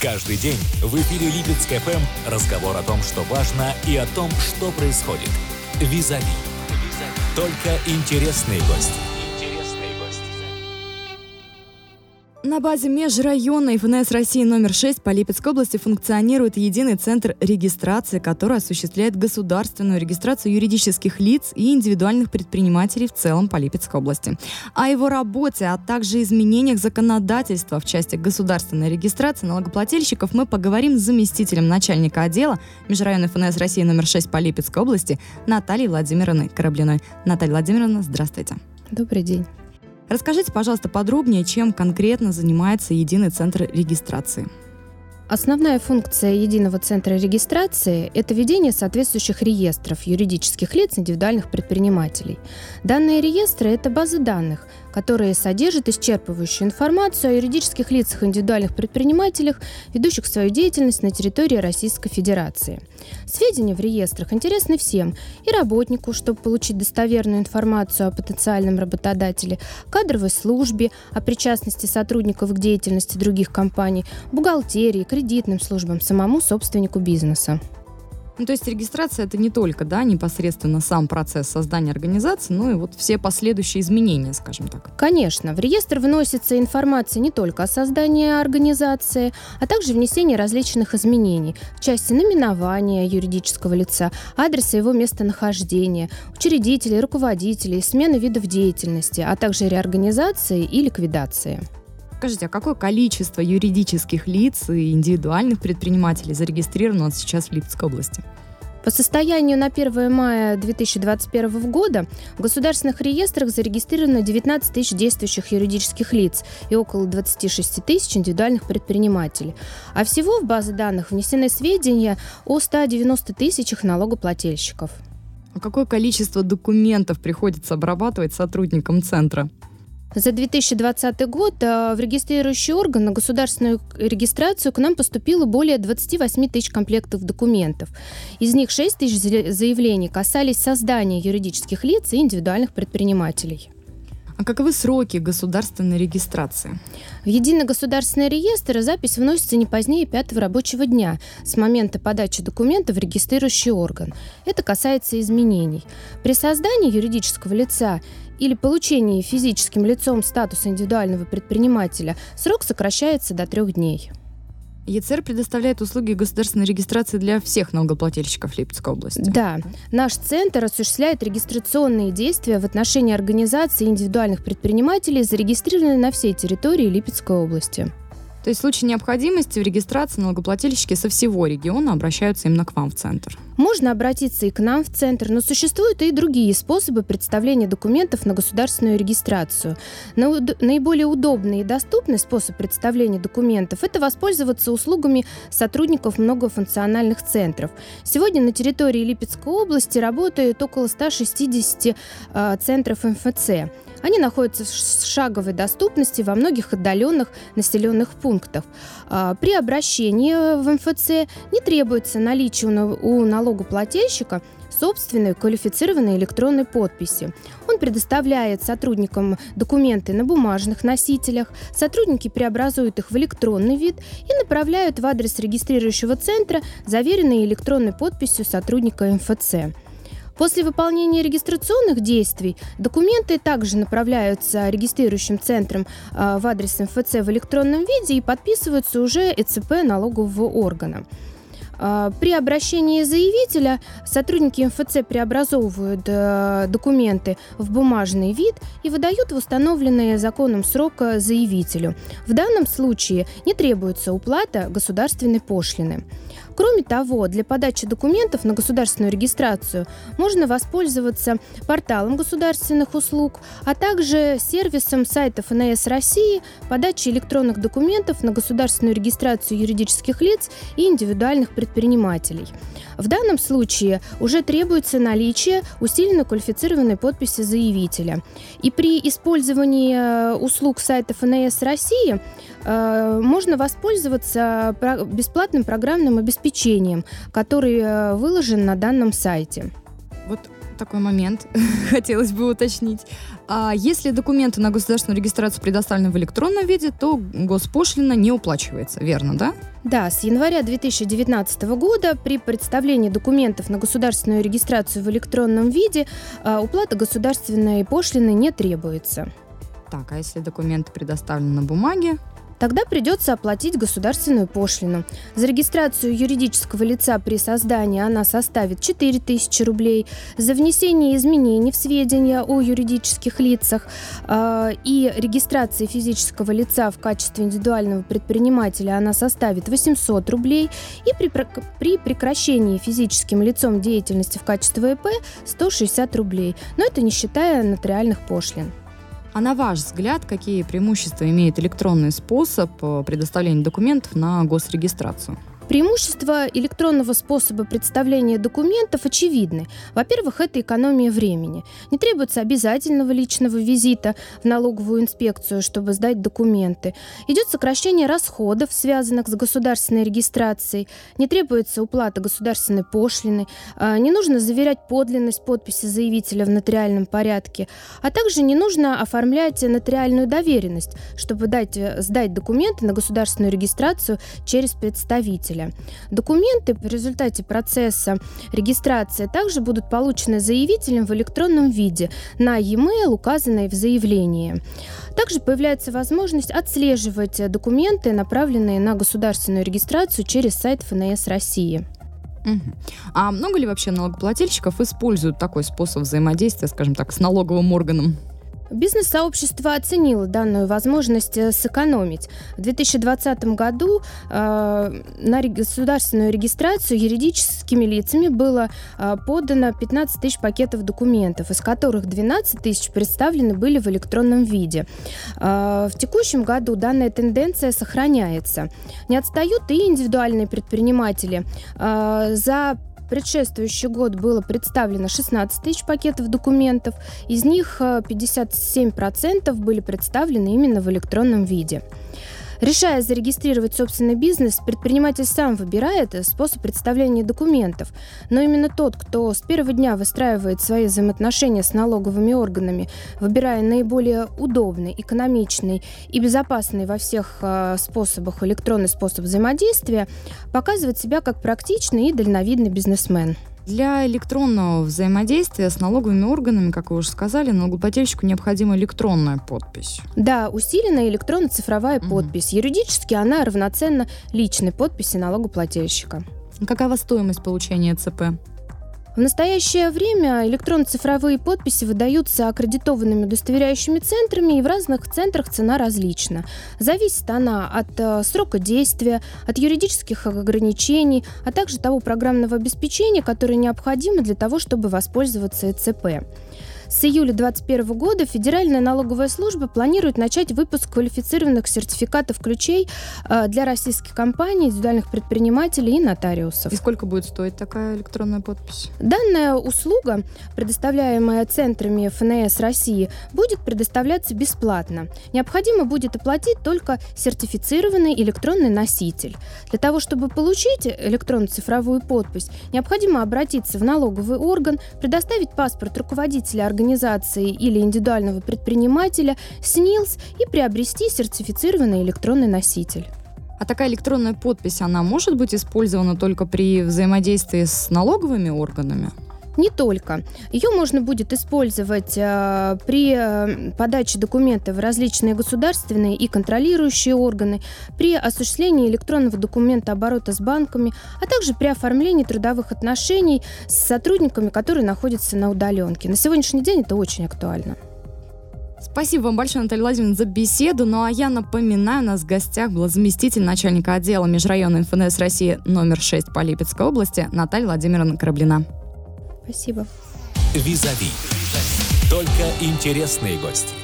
Каждый день в эфире Липецк ФМ разговор о том, что важно и о том, что происходит. Визави. Только интересные гости. На базе межрайонной ФНС России номер 6 по Липецкой области функционирует единый центр регистрации, который осуществляет государственную регистрацию юридических лиц и индивидуальных предпринимателей в целом по Липецкой области. О его работе, а также изменениях законодательства в части государственной регистрации налогоплательщиков мы поговорим с заместителем начальника отдела межрайонной ФНС России номер 6 по Липецкой области Натальей Владимировной Кораблиной. Наталья Владимировна, здравствуйте. Добрый день. Расскажите, пожалуйста, подробнее, чем конкретно занимается единый центр регистрации. Основная функция единого центра регистрации – это ведение соответствующих реестров юридических лиц индивидуальных предпринимателей. Данные реестры – это базы данных, которые содержат исчерпывающую информацию о юридических лицах индивидуальных предпринимателях, ведущих свою деятельность на территории Российской Федерации. Сведения в реестрах интересны всем – и работнику, чтобы получить достоверную информацию о потенциальном работодателе, кадровой службе, о причастности сотрудников к деятельности других компаний, бухгалтерии, кредитным службам, самому собственнику бизнеса. Ну, то есть регистрация это не только, да, непосредственно сам процесс создания организации, но и вот все последующие изменения, скажем так. Конечно, в реестр вносится информация не только о создании организации, а также внесение различных изменений в части наименования юридического лица, адреса его местонахождения, учредителей, руководителей, смены видов деятельности, а также реорганизации и ликвидации. Скажите, а какое количество юридических лиц и индивидуальных предпринимателей зарегистрировано сейчас в Липецкой области? По состоянию на 1 мая 2021 года в государственных реестрах зарегистрировано 19 тысяч действующих юридических лиц и около 26 тысяч индивидуальных предпринимателей. А всего в базы данных внесены сведения о 190 тысячах налогоплательщиков. А какое количество документов приходится обрабатывать сотрудникам центра? За 2020 год э, в регистрирующий орган на государственную регистрацию к нам поступило более 28 тысяч комплектов документов. Из них 6 тысяч заявлений касались создания юридических лиц и индивидуальных предпринимателей. А каковы сроки государственной регистрации? В единый государственный реестр запись вносится не позднее пятого рабочего дня с момента подачи документа в регистрирующий орган. Это касается изменений. При создании юридического лица или получении физическим лицом статуса индивидуального предпринимателя срок сокращается до трех дней. ЕЦР предоставляет услуги государственной регистрации для всех налогоплательщиков Липецкой области. Да. Наш центр осуществляет регистрационные действия в отношении организаций индивидуальных предпринимателей, зарегистрированных на всей территории Липецкой области. То есть в случае необходимости в регистрации налогоплательщики со всего региона обращаются именно к вам в центр. Можно обратиться и к нам в центр, но существуют и другие способы представления документов на государственную регистрацию. Наиболее удобный и доступный способ представления документов – это воспользоваться услугами сотрудников многофункциональных центров. Сегодня на территории Липецкой области работает около 160 э, центров МФЦ. Они находятся в шаговой доступности во многих отдаленных населенных пунктах. А, при обращении в МФЦ не требуется наличие у налогоплательщика собственной квалифицированной электронной подписи. Он предоставляет сотрудникам документы на бумажных носителях, сотрудники преобразуют их в электронный вид и направляют в адрес регистрирующего центра, заверенные электронной подписью сотрудника МФЦ. После выполнения регистрационных действий документы также направляются регистрирующим центром а, в адрес МФЦ в электронном виде и подписываются уже ЭЦП налогового органа. А, при обращении заявителя сотрудники МФЦ преобразовывают э, документы в бумажный вид и выдают в установленные законом срок заявителю. В данном случае не требуется уплата государственной пошлины. Кроме того, для подачи документов на государственную регистрацию можно воспользоваться порталом государственных услуг, а также сервисом сайта ФНС России подачи электронных документов на государственную регистрацию юридических лиц и индивидуальных предпринимателей. В данном случае уже требуется наличие усиленно квалифицированной подписи заявителя. И при использовании э, услуг сайта ФНС России э, можно воспользоваться бесплатным программным обеспечением, который э, выложен на данном сайте. Вот такой момент хотелось бы уточнить. А если документы на государственную регистрацию предоставлены в электронном виде, то госпошлина не уплачивается, верно, да? Да, с января 2019 года при представлении документов на государственную регистрацию в электронном виде а, уплата государственной пошлины не требуется. Так, а если документы предоставлены на бумаге, тогда придется оплатить государственную пошлину. За регистрацию юридического лица при создании она составит 4000 рублей, за внесение изменений в сведения о юридических лицах э, и регистрации физического лица в качестве индивидуального предпринимателя она составит 800 рублей и при, при прекращении физическим лицом деятельности в качестве ИП 160 рублей, но это не считая нотариальных пошлин. А на ваш взгляд, какие преимущества имеет электронный способ э, предоставления документов на госрегистрацию? Преимущества электронного способа представления документов очевидны. Во-первых, это экономия времени. Не требуется обязательного личного визита в налоговую инспекцию, чтобы сдать документы. Идет сокращение расходов, связанных с государственной регистрацией. Не требуется уплата государственной пошлины. А, не нужно заверять подлинность подписи заявителя в нотариальном порядке. А также не нужно оформлять нотариальную доверенность, чтобы дать, э, сдать документы на государственную регистрацию через представителя пользователя. Документы в результате процесса регистрации также будут получены заявителем в электронном виде на e-mail, указанный в заявлении. Также появляется возможность отслеживать документы, направленные на государственную регистрацию через сайт ФНС России. А много ли вообще налогоплательщиков используют такой способ взаимодействия, скажем так, с налоговым органом? Бизнес-сообщество оценило данную возможность э, сэкономить. В 2020 году э, на государственную регистрацию юридическими лицами было э, подано 15 тысяч пакетов документов, из которых 12 тысяч представлены были в электронном виде. Э, в текущем году данная тенденция сохраняется. Не отстают и индивидуальные предприниматели. Э, за предшествующий год было представлено 16 тысяч пакетов документов, из них 57% э, были представлены именно в электронном виде. Решая зарегистрировать собственный бизнес, предприниматель сам выбирает способ представления документов. Но именно тот, кто с первого дня выстраивает свои взаимоотношения с налоговыми органами, выбирая наиболее удобный, экономичный и безопасный во всех э, способах электронный способ взаимодействия, показывает себя как практичный и дальновидный бизнесмен. Для электронного взаимодействия с налоговыми органами, как вы уже сказали, налогоплательщику необходима электронная подпись. Да, усиленная электронно-цифровая mm подпись. Юридически она равноценна личной подписи налогоплательщика. Какова стоимость получения ЦП? В настоящее время электронно-цифровые подписи выдаются аккредитованными удостоверяющими центрами, и в разных центрах цена различна. Зависит она от э, срока действия, от юридических ограничений, а также того программного обеспечения, которое необходимо для того, чтобы воспользоваться ЭЦП. С июля 2021 года Федеральная налоговая служба планирует начать выпуск квалифицированных сертификатов ключей э, для российских компаний, индивидуальных предпринимателей и нотариусов. И сколько будет стоить такая электронная подпись? Данная услуга, предоставляемая центрами ФНС России, будет предоставляться бесплатно. Необходимо будет оплатить только сертифицированный электронный носитель. Для того, чтобы получить электронно-цифровую подпись, необходимо обратиться в налоговый орган, предоставить паспорт руководителя организации организации или индивидуального предпринимателя СНИЛС и приобрести сертифицированный электронный носитель. А такая электронная подпись, она может быть использована только при взаимодействии с налоговыми органами? Не только. Ее можно будет использовать э, при э, подаче документов в различные государственные и контролирующие органы, при осуществлении электронного документа оборота с банками, а также при оформлении трудовых отношений с сотрудниками, которые находятся на удаленке. На сегодняшний день это очень актуально. Спасибо вам большое, Наталья Владимировна, за беседу. Ну а я напоминаю, у нас в гостях была заместитель начальника отдела межрайонной ФНС России номер 6 по Липецкой области Наталья Владимировна Кораблина. Спасибо. Визави. Только интересные гости.